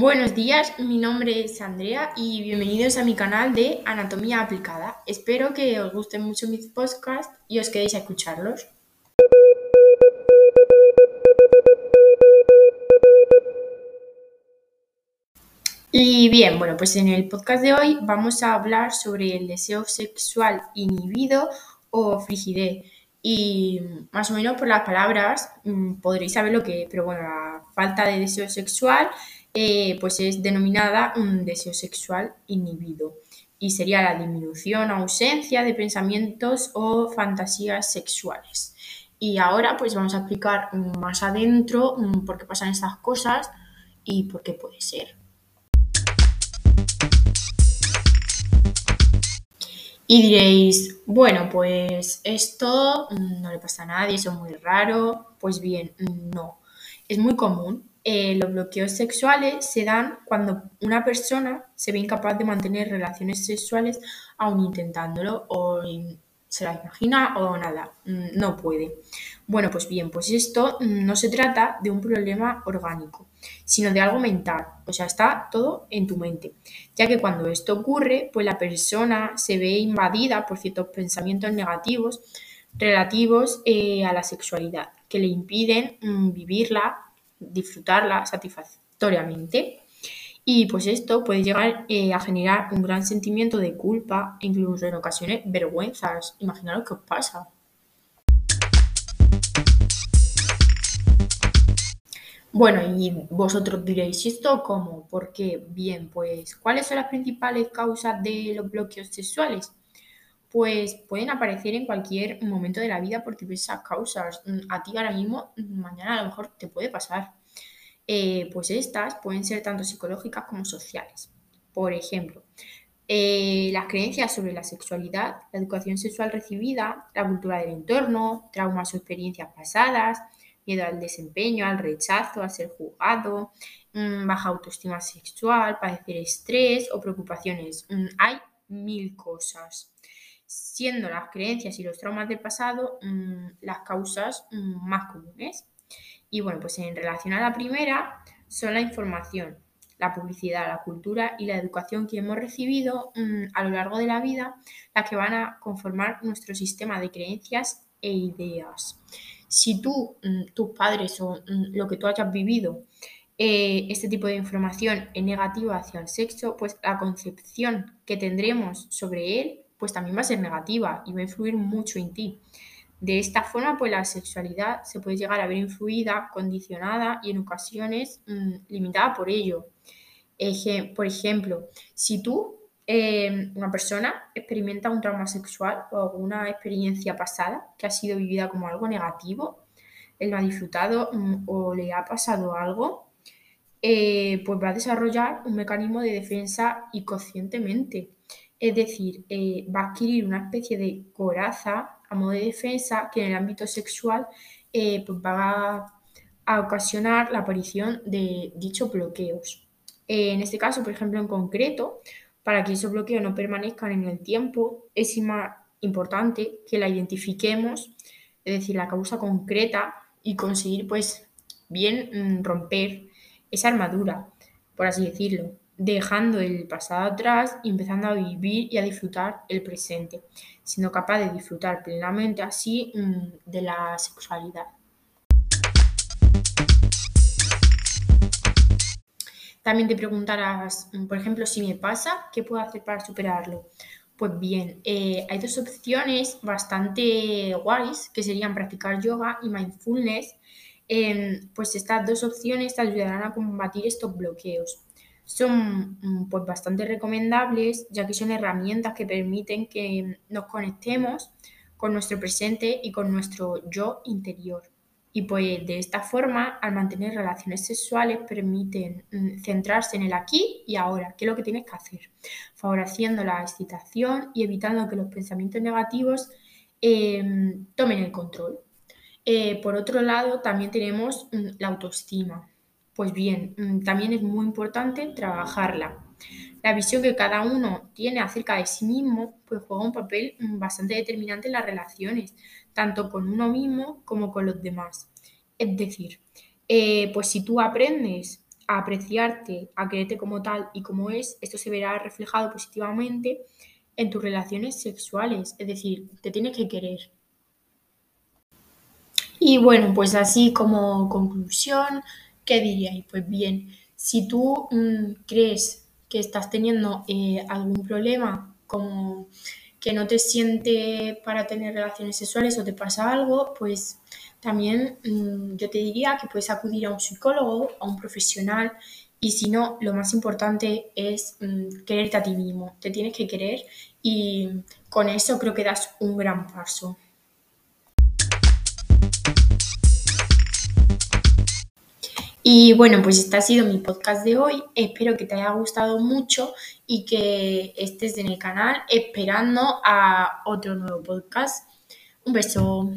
Buenos días, mi nombre es Andrea y bienvenidos a mi canal de Anatomía Aplicada. Espero que os gusten mucho mis podcasts y os quedéis a escucharlos. Y bien, bueno, pues en el podcast de hoy vamos a hablar sobre el deseo sexual inhibido o frigidez. Y más o menos por las palabras mm, podréis saber lo que es, pero bueno, la falta de deseo sexual eh, pues es denominada un deseo sexual inhibido y sería la disminución ausencia de pensamientos o fantasías sexuales. Y ahora pues vamos a explicar más adentro mm, por qué pasan estas cosas y por qué puede ser. Y diréis, bueno, pues esto mm, no le pasa a nadie, eso es muy raro. Pues bien, no. Es muy común. Eh, los bloqueos sexuales se dan cuando una persona se ve incapaz de mantener relaciones sexuales aún intentándolo o se la imagina o nada, mm, no puede. Bueno, pues bien, pues esto no se trata de un problema orgánico, sino de algo mental, o sea, está todo en tu mente, ya que cuando esto ocurre, pues la persona se ve invadida por ciertos pensamientos negativos relativos eh, a la sexualidad, que le impiden mm, vivirla, disfrutarla satisfactoriamente. Y pues esto puede llegar eh, a generar un gran sentimiento de culpa, incluso en ocasiones vergüenzas. Imaginaros qué os pasa. Bueno, y vosotros diréis, ¿y esto cómo? ¿Por qué? Bien, pues, ¿cuáles son las principales causas de los bloqueos sexuales? Pues pueden aparecer en cualquier momento de la vida por diversas causas. A ti ahora mismo, mañana a lo mejor te puede pasar. Eh, pues estas pueden ser tanto psicológicas como sociales. Por ejemplo, eh, las creencias sobre la sexualidad, la educación sexual recibida, la cultura del entorno, traumas o experiencias pasadas, miedo al desempeño, al rechazo, a ser juzgado, mm, baja autoestima sexual, padecer estrés o preocupaciones. Mm, hay mil cosas, siendo las creencias y los traumas del pasado mm, las causas más comunes. Y bueno, pues en relación a la primera, son la información, la publicidad, la cultura y la educación que hemos recibido a lo largo de la vida, las que van a conformar nuestro sistema de creencias e ideas si tú, mm, tus padres o mm, lo que tú hayas vivido, eh, este tipo de información es negativa hacia el sexo, pues la concepción que tendremos sobre él, pues también va a ser negativa y va a influir mucho en ti. De esta forma, pues la sexualidad se puede llegar a ver influida, condicionada y en ocasiones mm, limitada por ello. por ejemplo, si tú Em, una persona experimenta un trauma sexual o alguna experiencia pasada que ha sido vivida como algo negativo, él no ha disfrutado mm, o le ha pasado algo, eh, pues va a desarrollar un mecanismo de defensa inconscientemente. Es decir, eh, va a adquirir una especie de coraza a modo de defensa que en el ámbito sexual eh, pues va a ocasionar la aparición de dichos bloqueos. en este caso, por ejemplo, en concreto, para que esos bloqueos no permanezcan en el tiempo, es importante que la identifiquemos, es decir, la causa concreta y conseguir, pues, bien mm, romper esa armadura, por así decirlo, dejando el pasado atrás y empezando a vivir y a disfrutar el presente, siendo capaz de disfrutar plenamente así mm, de la sexualidad. También te preguntarás, mm, por ejemplo, si me pasa, ¿qué puedo hacer para superarlo? Pues bien, eh, hay dos opciones bastante guays que serían practicar yoga y mindfulness. Em, pues estas dos opciones te ayudarán a combatir estos bloqueos. Son mm, pues, bastante recomendables ya que son herramientas que permiten que nos conectemos con nuestro presente y con nuestro yo interior. Y pues de esta forma, al mantener relaciones sexuales, permiten mm, centrarse en el aquí y ahora, qué es lo que tienes que hacer, favoreciendo la excitación y evitando que los pensamientos negativos em, tomen el control. Eh, por otro lado, también tenemos mm, la autoestima. Pues bien, mm, también es muy importante trabajarla. La visión que cada uno tiene acerca de sí mismo pues juega un papel bastante determinante en las relaciones, tanto con uno mismo como con los demás. Es decir, eh, pues si tú aprendes a apreciarte, a quererte como tal y como es, esto se verá reflejado positivamente en tus relaciones sexuales. Es decir, te tienes que querer. Y bueno, pues así como conclusión, ¿qué diríais? Pues bien, si tú mmm, crees que estás teniendo eh, algún problema, como que no te siente para tener relaciones sexuales o te pasa algo, pues también mmm, yo te diría que puedes acudir a un psicólogo, a un profesional, y si no, lo más importante es mmm, quererte a ti mismo. Te tienes que querer y con eso creo que das un gran paso. Y bueno, pues este ha sido mi podcast de hoy. Espero que te haya gustado mucho y que estés en el canal esperando a otro nuevo podcast. Un beso.